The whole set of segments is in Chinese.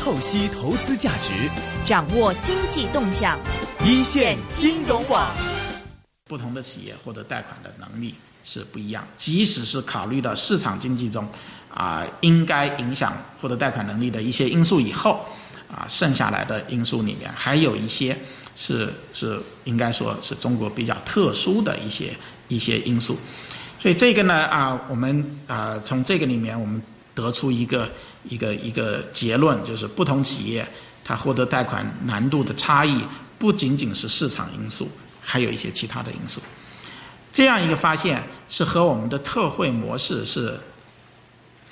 透析投资价值，掌握经济动向，一线金融网。不同的企业获得贷款的能力是不一样，即使是考虑到市场经济中啊应该影响获得贷款能力的一些因素以后，啊剩下来的因素里面还有一些是是应该说是中国比较特殊的一些一些因素，所以这个呢啊我们啊从这个里面我们得出一个一个一个结论，就是不同企业它获得贷款难度的差异不仅仅是市场因素。还有一些其他的因素，这样一个发现是和我们的特惠模式是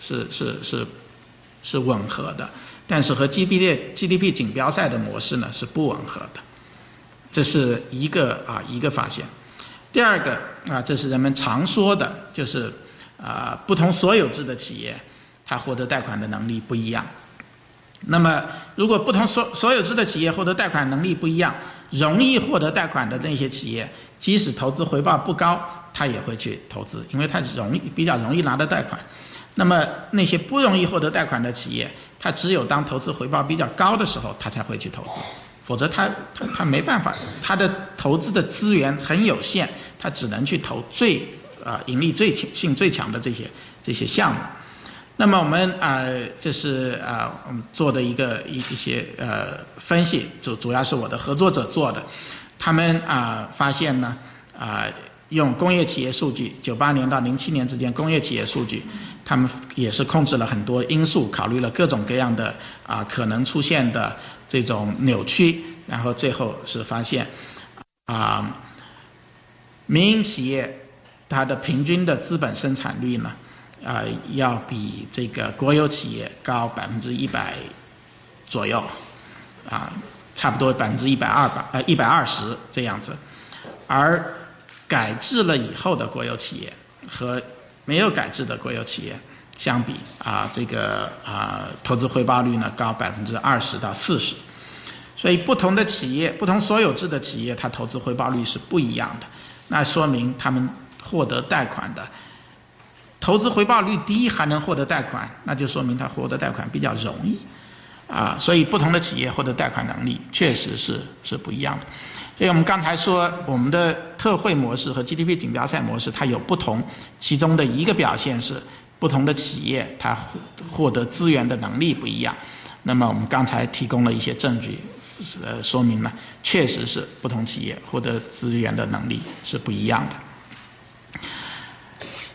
是是是是吻合的，但是和 GDP GDP 锦标赛的模式呢是不吻合的，这是一个啊一个发现。第二个啊，这是人们常说的，就是啊不同所有制的企业，它获得贷款的能力不一样。那么，如果不同所所有制的企业获得贷款能力不一样。容易获得贷款的那些企业，即使投资回报不高，他也会去投资，因为他容易比较容易拿到贷款。那么那些不容易获得贷款的企业，他只有当投资回报比较高的时候，他才会去投资，否则他他他没办法，他的投资的资源很有限，他只能去投最啊盈利最性最强的这些这些项目。那么我们啊，这是啊，我们做的一个一一些呃分析，主主要是我的合作者做的，他们啊发现呢啊，用工业企业数据，九八年到零七年之间工业企业数据，他们也是控制了很多因素，考虑了各种各样的啊可能出现的这种扭曲，然后最后是发现啊，民营企业它的平均的资本生产率呢。啊，要比这个国有企业高百分之一百左右，啊，差不多百分之一百二百呃一百二十这样子，而改制了以后的国有企业和没有改制的国有企业相比啊，这个啊投资回报率呢高百分之二十到四十，所以不同的企业不同所有制的企业它投资回报率是不一样的，那说明他们获得贷款的。投资回报率低还能获得贷款，那就说明他获得贷款比较容易，啊，所以不同的企业获得贷款能力确实是是不一样的。所以我们刚才说我们的特惠模式和 GDP 锦标赛模式它有不同，其中的一个表现是不同的企业它获得资源的能力不一样。那么我们刚才提供了一些证据，呃，说明了，确实是不同企业获得资源的能力是不一样的。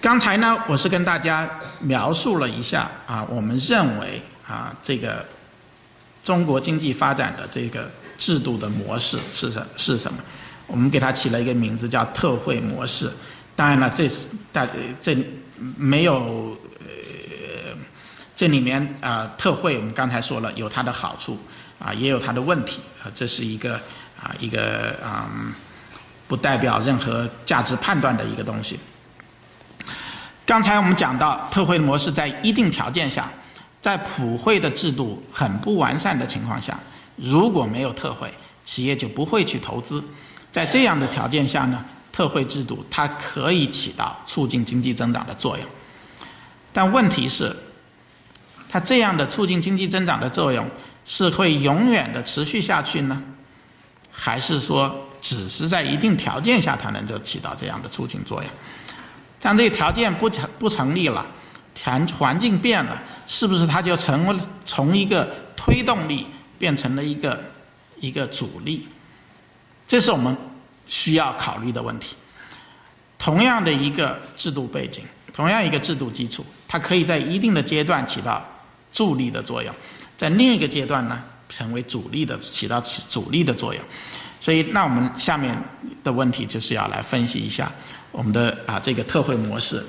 刚才呢，我是跟大家描述了一下啊，我们认为啊，这个中国经济发展的这个制度的模式是什是什么？我们给它起了一个名字叫特惠模式。当然了，这是大这没有呃，这里面啊，特惠我们刚才说了有它的好处啊，也有它的问题啊，这是一个啊一个啊不代表任何价值判断的一个东西。刚才我们讲到特惠模式在一定条件下，在普惠的制度很不完善的情况下，如果没有特惠，企业就不会去投资。在这样的条件下呢，特惠制度它可以起到促进经济增长的作用。但问题是，它这样的促进经济增长的作用是会永远的持续下去呢，还是说只是在一定条件下它能够起到这样的促进作用？像这个条件不成不成立了，环环境变了，是不是它就成为从一个推动力变成了一个一个阻力？这是我们需要考虑的问题。同样的一个制度背景，同样一个制度基础，它可以在一定的阶段起到助力的作用，在另一个阶段呢，成为阻力的起到阻力的作用。所以，那我们下面的问题就是要来分析一下我们的啊这个特惠模式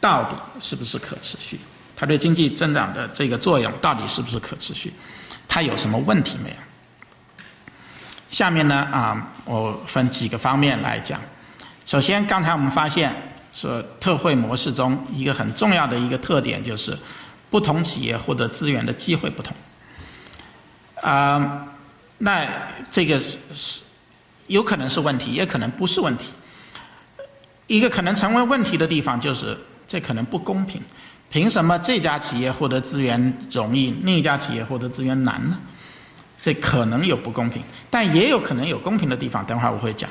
到底是不是可持续？它对经济增长的这个作用到底是不是可持续？它有什么问题没有？下面呢啊，我分几个方面来讲。首先，刚才我们发现说特惠模式中一个很重要的一个特点就是不同企业获得资源的机会不同。啊。那这个是是有可能是问题，也可能不是问题。一个可能成为问题的地方就是这可能不公平。凭什么这家企业获得资源容易，另一家企业获得资源难呢？这可能有不公平，但也有可能有公平的地方。等会儿我会讲，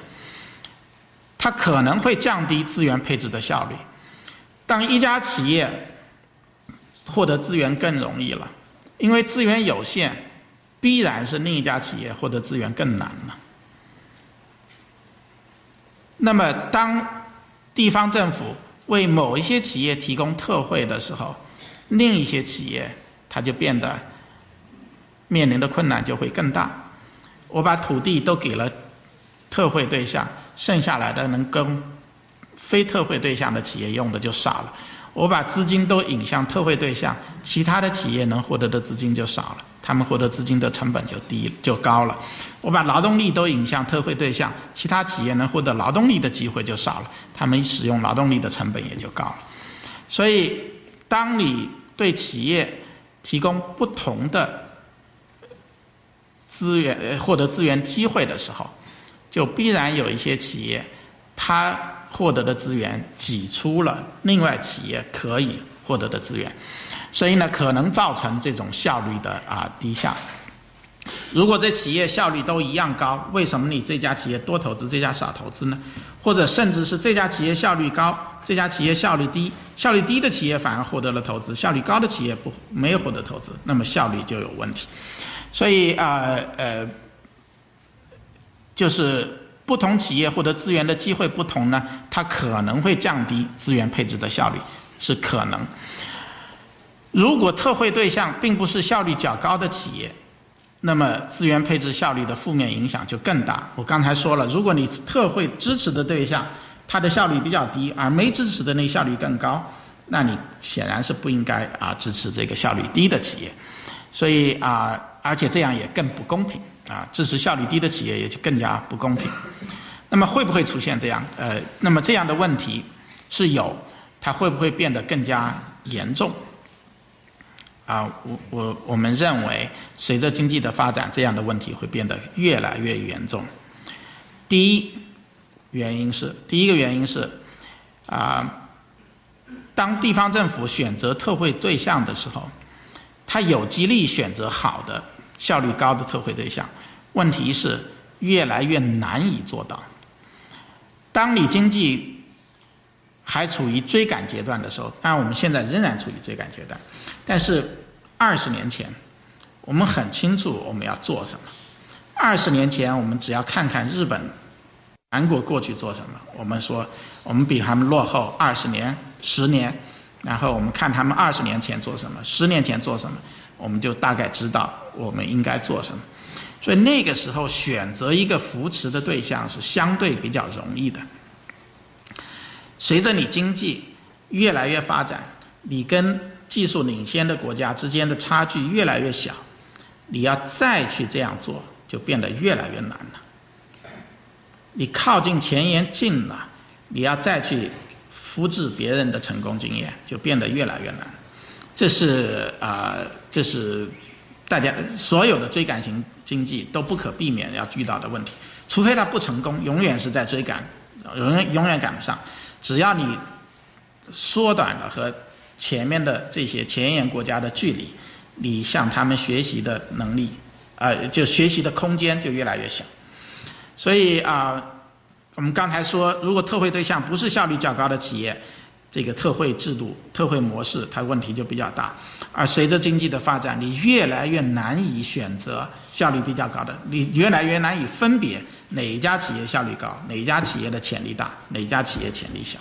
它可能会降低资源配置的效率。当一家企业获得资源更容易了，因为资源有限，必然是另一家企业获得资源更难了。那么，当地方政府为某一些企业提供特惠的时候，另一些企业它就变得面临的困难就会更大。我把土地都给了特惠对象，剩下来的能跟非特惠对象的企业用的就少了。我把资金都引向特惠对象，其他的企业能获得的资金就少了，他们获得资金的成本就低就高了。我把劳动力都引向特惠对象，其他企业能获得劳动力的机会就少了，他们使用劳动力的成本也就高了。所以，当你对企业提供不同的资源获得资源机会的时候，就必然有一些企业，它。获得的资源挤出了另外企业可以获得的资源，所以呢，可能造成这种效率的啊低下。如果这企业效率都一样高，为什么你这家企业多投资，这家少投资呢？或者甚至是这家企业效率高，这家企业效率低，效率低的企业反而获得了投资，效率高的企业不没有获得投资，那么效率就有问题。所以啊呃，就是。不同企业获得资源的机会不同呢，它可能会降低资源配置的效率，是可能。如果特惠对象并不是效率较高的企业，那么资源配置效率的负面影响就更大。我刚才说了，如果你特惠支持的对象它的效率比较低，而没支持的那效率更高，那你显然是不应该啊支持这个效率低的企业。所以啊，而且这样也更不公平。啊，支持效率低的企业也就更加不公平。那么会不会出现这样？呃，那么这样的问题是有，它会不会变得更加严重？啊，我我我们认为，随着经济的发展，这样的问题会变得越来越严重。第一原因是，第一个原因是，啊，当地方政府选择特惠对象的时候，它有激励选择好的。效率高的特惠对象，问题是越来越难以做到。当你经济还处于追赶阶段的时候，当然我们现在仍然处于追赶阶段，但是二十年前，我们很清楚我们要做什么。二十年前，我们只要看看日本、韩国过去做什么，我们说我们比他们落后二十年、十年，然后我们看他们二十年前做什么，十年前做什么。我们就大概知道我们应该做什么，所以那个时候选择一个扶持的对象是相对比较容易的。随着你经济越来越发展，你跟技术领先的国家之间的差距越来越小，你要再去这样做就变得越来越难了。你靠近前沿近了，你要再去复制别人的成功经验，就变得越来越难。这是啊，这是大家所有的追赶型经济都不可避免要遇到的问题。除非它不成功，永远是在追赶，永远永远赶不上。只要你缩短了和前面的这些前沿国家的距离，你向他们学习的能力，呃，就学习的空间就越来越小。所以啊，我们刚才说，如果特惠对象不是效率较高的企业。这个特惠制度、特惠模式，它问题就比较大。而随着经济的发展，你越来越难以选择效率比较高的，你越来越难以分别哪一家企业效率高，哪一家企业的潜力大，哪一家企业潜力小。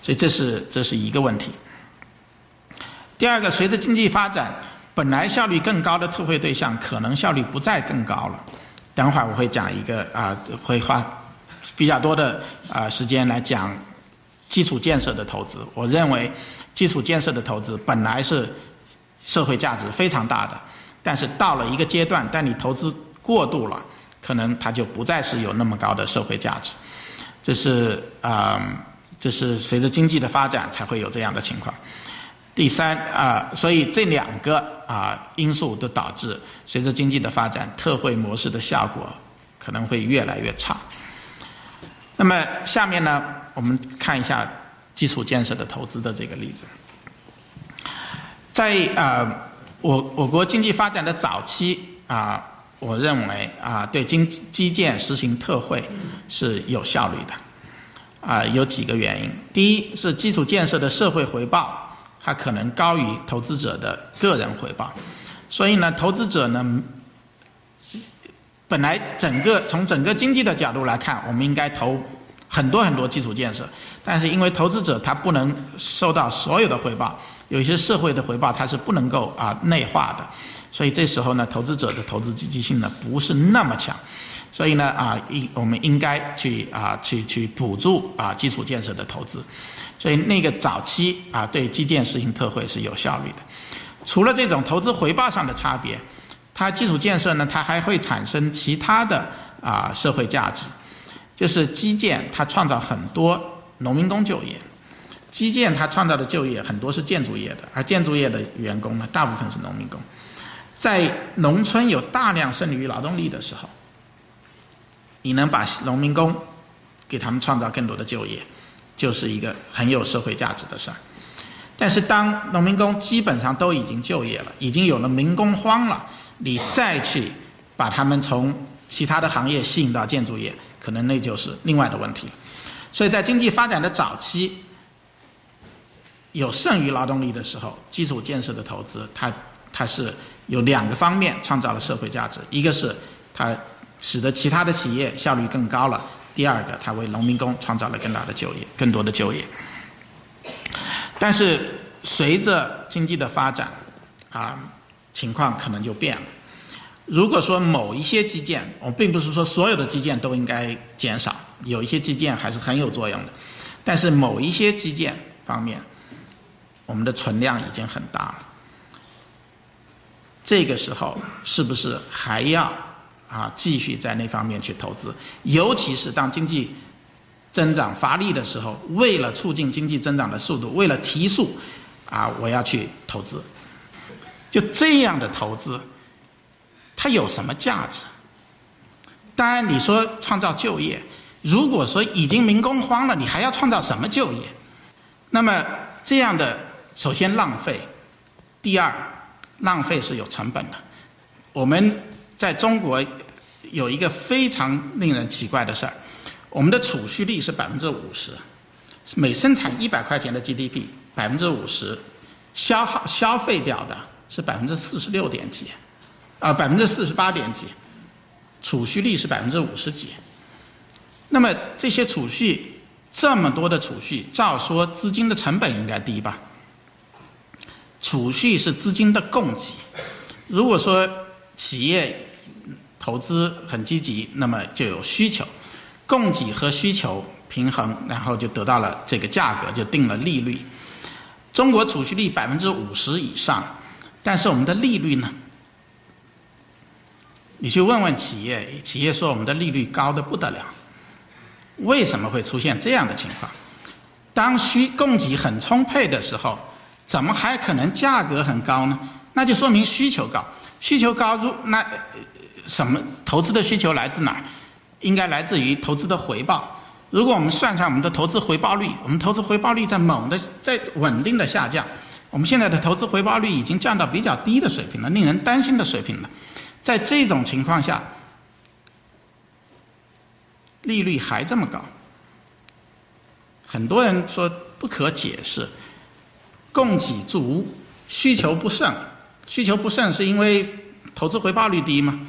所以这是这是一个问题。第二个，随着经济发展，本来效率更高的特惠对象，可能效率不再更高了。等会儿我会讲一个啊，会花比较多的啊时间来讲。基础建设的投资，我认为基础建设的投资本来是社会价值非常大的，但是到了一个阶段，当你投资过度了，可能它就不再是有那么高的社会价值。这是啊，这是随着经济的发展才会有这样的情况。第三啊，所以这两个啊因素都导致随着经济的发展，特惠模式的效果可能会越来越差。那么下面呢？我们看一下基础建设的投资的这个例子。在呃我我国经济发展的早期啊，我认为啊对经基建实行特惠是有效率的。啊，有几个原因。第一是基础建设的社会回报，它可能高于投资者的个人回报，所以呢，投资者呢，本来整个从整个经济的角度来看，我们应该投很多很多基础建设，但是因为投资者他不能收到所有的回报，有一些社会的回报他是不能够啊内化的，所以这时候呢，投资者的投资积极性呢不是那么强。所以呢，啊，应我们应该去啊，去去补助啊基础建设的投资。所以那个早期啊，对基建实行特惠是有效率的。除了这种投资回报上的差别，它基础建设呢，它还会产生其他的啊社会价值。就是基建它创造很多农民工就业，基建它创造的就业很多是建筑业的，而建筑业的员工呢，大部分是农民工。在农村有大量剩余劳动力的时候。你能把农民工给他们创造更多的就业，就是一个很有社会价值的事儿。但是当农民工基本上都已经就业了，已经有了民工荒了，你再去把他们从其他的行业吸引到建筑业，可能那就是另外的问题。所以在经济发展的早期，有剩余劳动力的时候，基础建设的投资，它它是有两个方面创造了社会价值，一个是它。使得其他的企业效率更高了。第二个，它为农民工创造了更大的就业，更多的就业。但是随着经济的发展，啊，情况可能就变了。如果说某一些基建，我并不是说所有的基建都应该减少，有一些基建还是很有作用的。但是某一些基建方面，我们的存量已经很大了。这个时候是不是还要？啊，继续在那方面去投资，尤其是当经济增长乏力的时候，为了促进经济增长的速度，为了提速，啊，我要去投资。就这样的投资，它有什么价值？当然，你说创造就业，如果说已经民工荒了，你还要创造什么就业？那么这样的，首先浪费，第二，浪费是有成本的。我们在中国。有一个非常令人奇怪的事儿，我们的储蓄率是百分之五十，每生产一百块钱的 GDP，百分之五十消耗消费掉的是百分之四十六点几，啊百分之四十八点几，储蓄率是百分之五十几。那么这些储蓄这么多的储蓄，照说资金的成本应该低吧？储蓄是资金的供给，如果说企业。投资很积极，那么就有需求，供给和需求平衡，然后就得到了这个价格，就定了利率。中国储蓄率百分之五十以上，但是我们的利率呢？你去问问企业，企业说我们的利率高的不得了。为什么会出现这样的情况？当需供给很充沛的时候，怎么还可能价格很高呢？那就说明需求高，需求高，如那。什么投资的需求来自哪儿？应该来自于投资的回报。如果我们算算我们的投资回报率，我们投资回报率在猛的在稳定的下降。我们现在的投资回报率已经降到比较低的水平了，令人担心的水平了。在这种情况下，利率还这么高，很多人说不可解释。供给足，需求不盛，需求不盛是因为投资回报率低吗？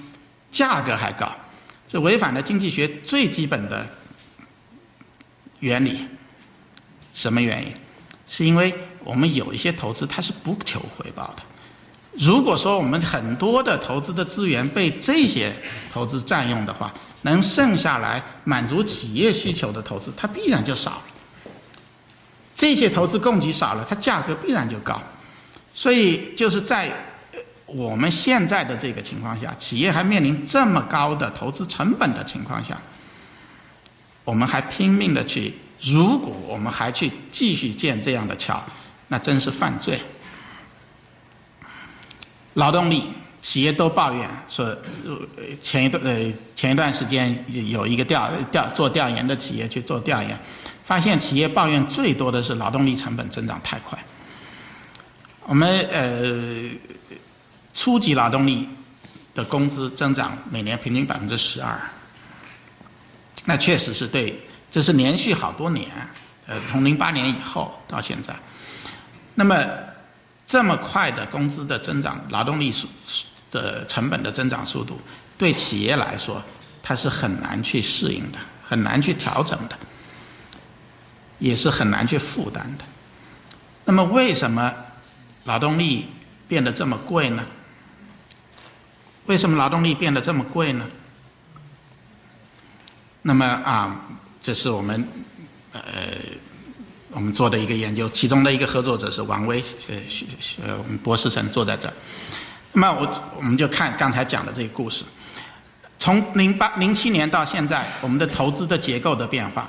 价格还高，这违反了经济学最基本的原理。什么原因？是因为我们有一些投资它是不求回报的。如果说我们很多的投资的资源被这些投资占用的话，能剩下来满足企业需求的投资，它必然就少了。这些投资供给少了，它价格必然就高。所以就是在。我们现在的这个情况下，企业还面临这么高的投资成本的情况下，我们还拼命的去，如果我们还去继续建这样的桥，那真是犯罪。劳动力，企业都抱怨说，前一段呃前一段时间有一个调调做调研的企业去做调研，发现企业抱怨最多的是劳动力成本增长太快。我们呃初级劳动力的工资增长每年平均百分之十二，那确实是对，这是连续好多年，呃，从零八年以后到现在，那么这么快的工资的增长，劳动力速的成本的增长速度，对企业来说，它是很难去适应的，很难去调整的，也是很难去负担的。那么为什么劳动力变得这么贵呢？为什么劳动力变得这么贵呢？那么啊，这是我们呃我们做的一个研究，其中的一个合作者是王威，呃呃我们博士生坐在这儿。那么我我们就看刚才讲的这个故事，从零八零七年到现在，我们的投资的结构的变化。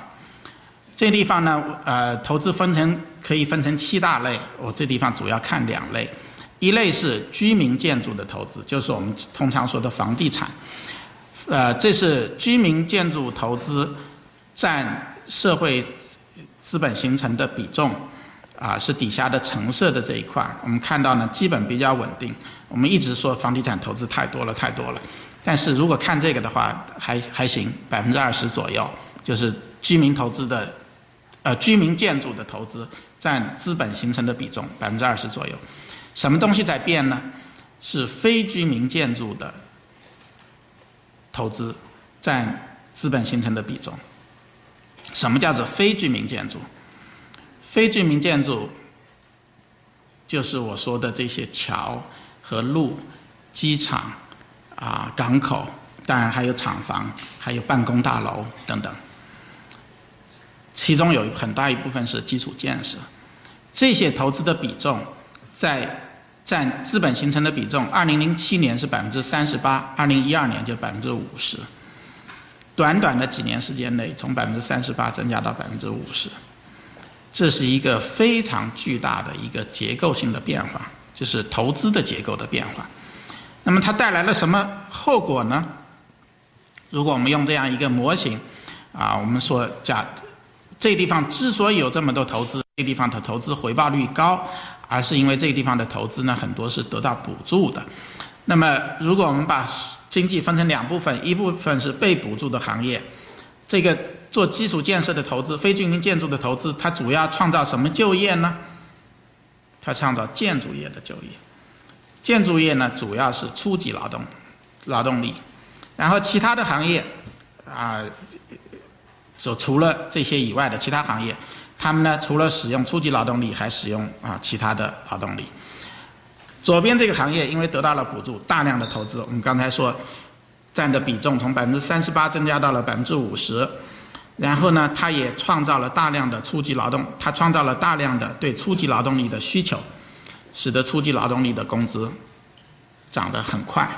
这地方呢，呃，投资分成可以分成七大类，我这地方主要看两类，一类是居民建筑的投资，就是我们通常说的房地产。呃，这是居民建筑投资占社会资本形成的比重，啊，是底下的橙色的这一块。我们看到呢，基本比较稳定。我们一直说房地产投资太多了，太多了。但是如果看这个的话，还还行，百分之二十左右，就是居民投资的，呃，居民建筑的投资占资本形成的比重百分之二十左右。什么东西在变呢？是非居民建筑的。投资占资本形成的比重。什么叫做非居民建筑？非居民建筑就是我说的这些桥和路、机场啊、港口，当然还有厂房、还有办公大楼等等。其中有很大一部分是基础建设，这些投资的比重在。占资本形成的比重，二零零七年是百分之三十八，二零一二年就百分之五十。短短的几年时间内，从百分之三十八增加到百分之五十，这是一个非常巨大的一个结构性的变化，就是投资的结构的变化。那么它带来了什么后果呢？如果我们用这样一个模型，啊，我们说假这地方之所以有这么多投资，这地方的投资回报率高。而是因为这个地方的投资呢，很多是得到补助的。那么，如果我们把经济分成两部分，一部分是被补助的行业，这个做基础建设的投资、非居民建筑的投资，它主要创造什么就业呢？它创造建筑业的就业。建筑业呢，主要是初级劳动劳动力，然后其他的行业啊，就除了这些以外的其他行业。他们呢，除了使用初级劳动力，还使用啊其他的劳动力。左边这个行业因为得到了补助，大量的投资，我们刚才说占的比重从百分之三十八增加到了百分之五十。然后呢，它也创造了大量的初级劳动，它创造了大量的对初级劳动力的需求，使得初级劳动力的工资涨得很快。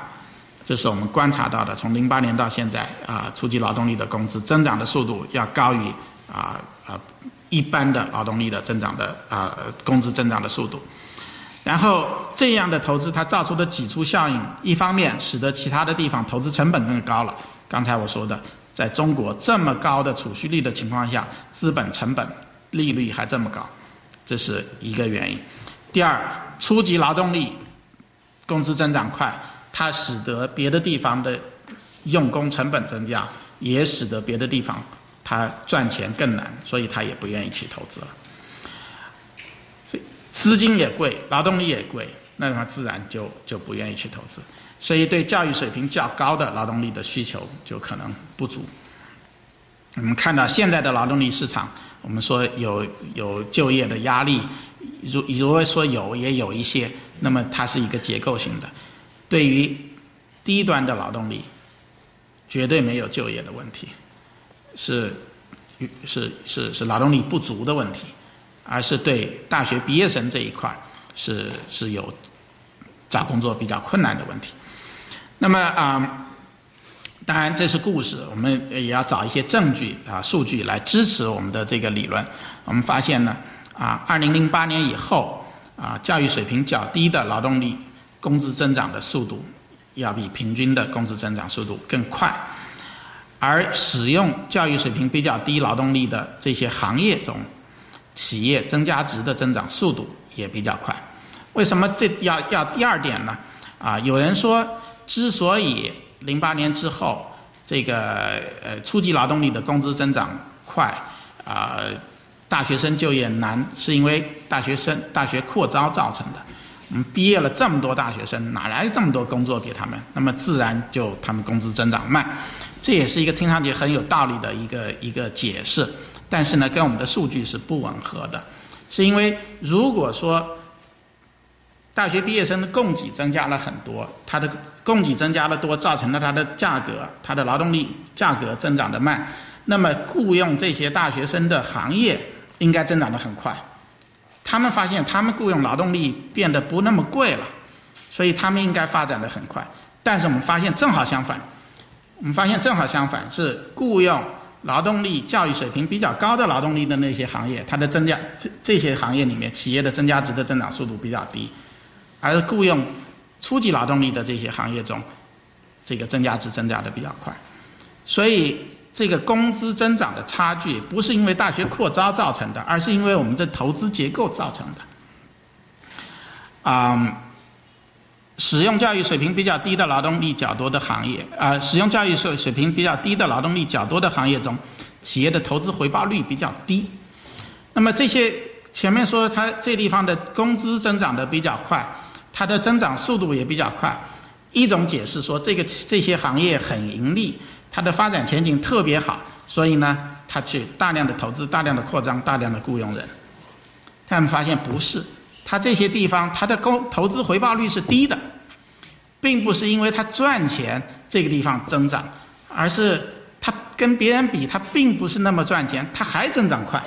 这是我们观察到的，从零八年到现在啊，初级劳动力的工资增长的速度要高于啊啊。一般的劳动力的增长的啊工资增长的速度，然后这样的投资它造出的挤出效应，一方面使得其他的地方投资成本更高了。刚才我说的，在中国这么高的储蓄率的情况下，资本成本利率还这么高，这是一个原因。第二，初级劳动力工资增长快，它使得别的地方的用工成本增加，也使得别的地方。他赚钱更难，所以他也不愿意去投资了。资金也贵，劳动力也贵，那他自然就就不愿意去投资。所以对教育水平较高的劳动力的需求就可能不足。我们看到现在的劳动力市场，我们说有有就业的压力，如如果说有也有一些，那么它是一个结构性的。对于低端的劳动力，绝对没有就业的问题。是，是是是劳动力不足的问题，而是对大学毕业生这一块是是有找工作比较困难的问题。那么啊，当然这是故事，我们也要找一些证据啊数据来支持我们的这个理论。我们发现呢啊，二零零八年以后啊，教育水平较低的劳动力工资增长的速度要比平均的工资增长速度更快。而使用教育水平比较低劳动力的这些行业中，企业增加值的增长速度也比较快。为什么这要要第二点呢？啊，有人说，之所以零八年之后这个呃初级劳动力的工资增长快，啊，大学生就业难，是因为大学生大学扩招造成的。嗯，毕业了这么多大学生，哪来这么多工作给他们？那么自然就他们工资增长慢，这也是一个听上去很有道理的一个一个解释。但是呢，跟我们的数据是不吻合的，是因为如果说大学毕业生的供给增加了很多，它的供给增加了多，造成了它的价格，它的劳动力价格增长的慢，那么雇佣这些大学生的行业应该增长的很快。他们发现，他们雇佣劳动力变得不那么贵了，所以他们应该发展的很快。但是我们发现正好相反，我们发现正好相反，是雇佣劳动力教育水平比较高的劳动力的那些行业，它的增加这这些行业里面，企业的增加值的增长速度比较低，而雇佣初级劳动力的这些行业中，这个增加值增加的比较快，所以。这个工资增长的差距不是因为大学扩招造成的，而是因为我们的投资结构造成的。啊，使用教育水平比较低的劳动力较多的行业，啊，使用教育水水平比较低的劳动力较多的行业中，企业的投资回报率比较低。那么这些前面说它这地方的工资增长的比较快，它的增长速度也比较快。一种解释说这个这些行业很盈利。它的发展前景特别好，所以呢，他去大量的投资、大量的扩张、大量的雇佣人。他们发现不是，他这些地方它的公投资回报率是低的，并不是因为它赚钱这个地方增长，而是它跟别人比，它并不是那么赚钱，它还增长快。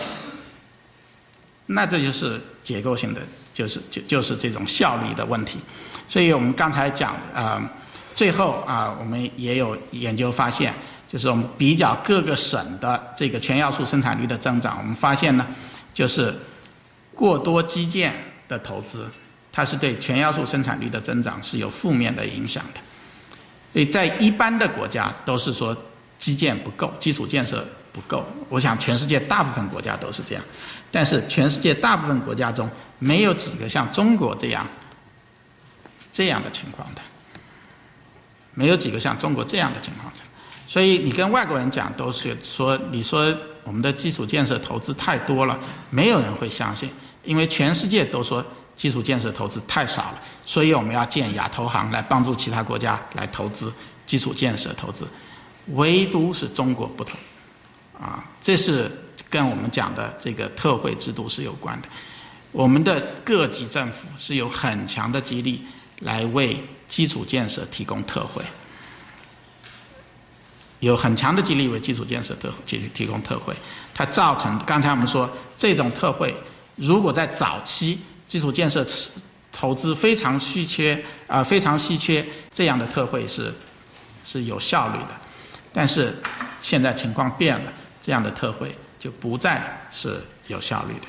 那这就是结构性的，就是就就是这种效率的问题。所以我们刚才讲啊。最后啊，我们也有研究发现，就是我们比较各个省的这个全要素生产率的增长，我们发现呢，就是过多基建的投资，它是对全要素生产率的增长是有负面的影响的。所以在一般的国家都是说基建不够，基础建设不够。我想全世界大部分国家都是这样，但是全世界大部分国家中没有几个像中国这样这样的情况的。没有几个像中国这样的情况的，所以你跟外国人讲都是说，你说我们的基础建设投资太多了，没有人会相信，因为全世界都说基础建设投资太少了，所以我们要建亚投行来帮助其他国家来投资基础建设投资，唯独是中国不同，啊，这是跟我们讲的这个特惠制度是有关的，我们的各级政府是有很强的激励。来为基础建设提供特惠，有很强的激励为基础建设特提提供特惠，它造成刚才我们说这种特惠，如果在早期基础建设投资非常稀缺啊非常稀缺，这样的特惠是是有效率的，但是现在情况变了，这样的特惠就不再是有效率的。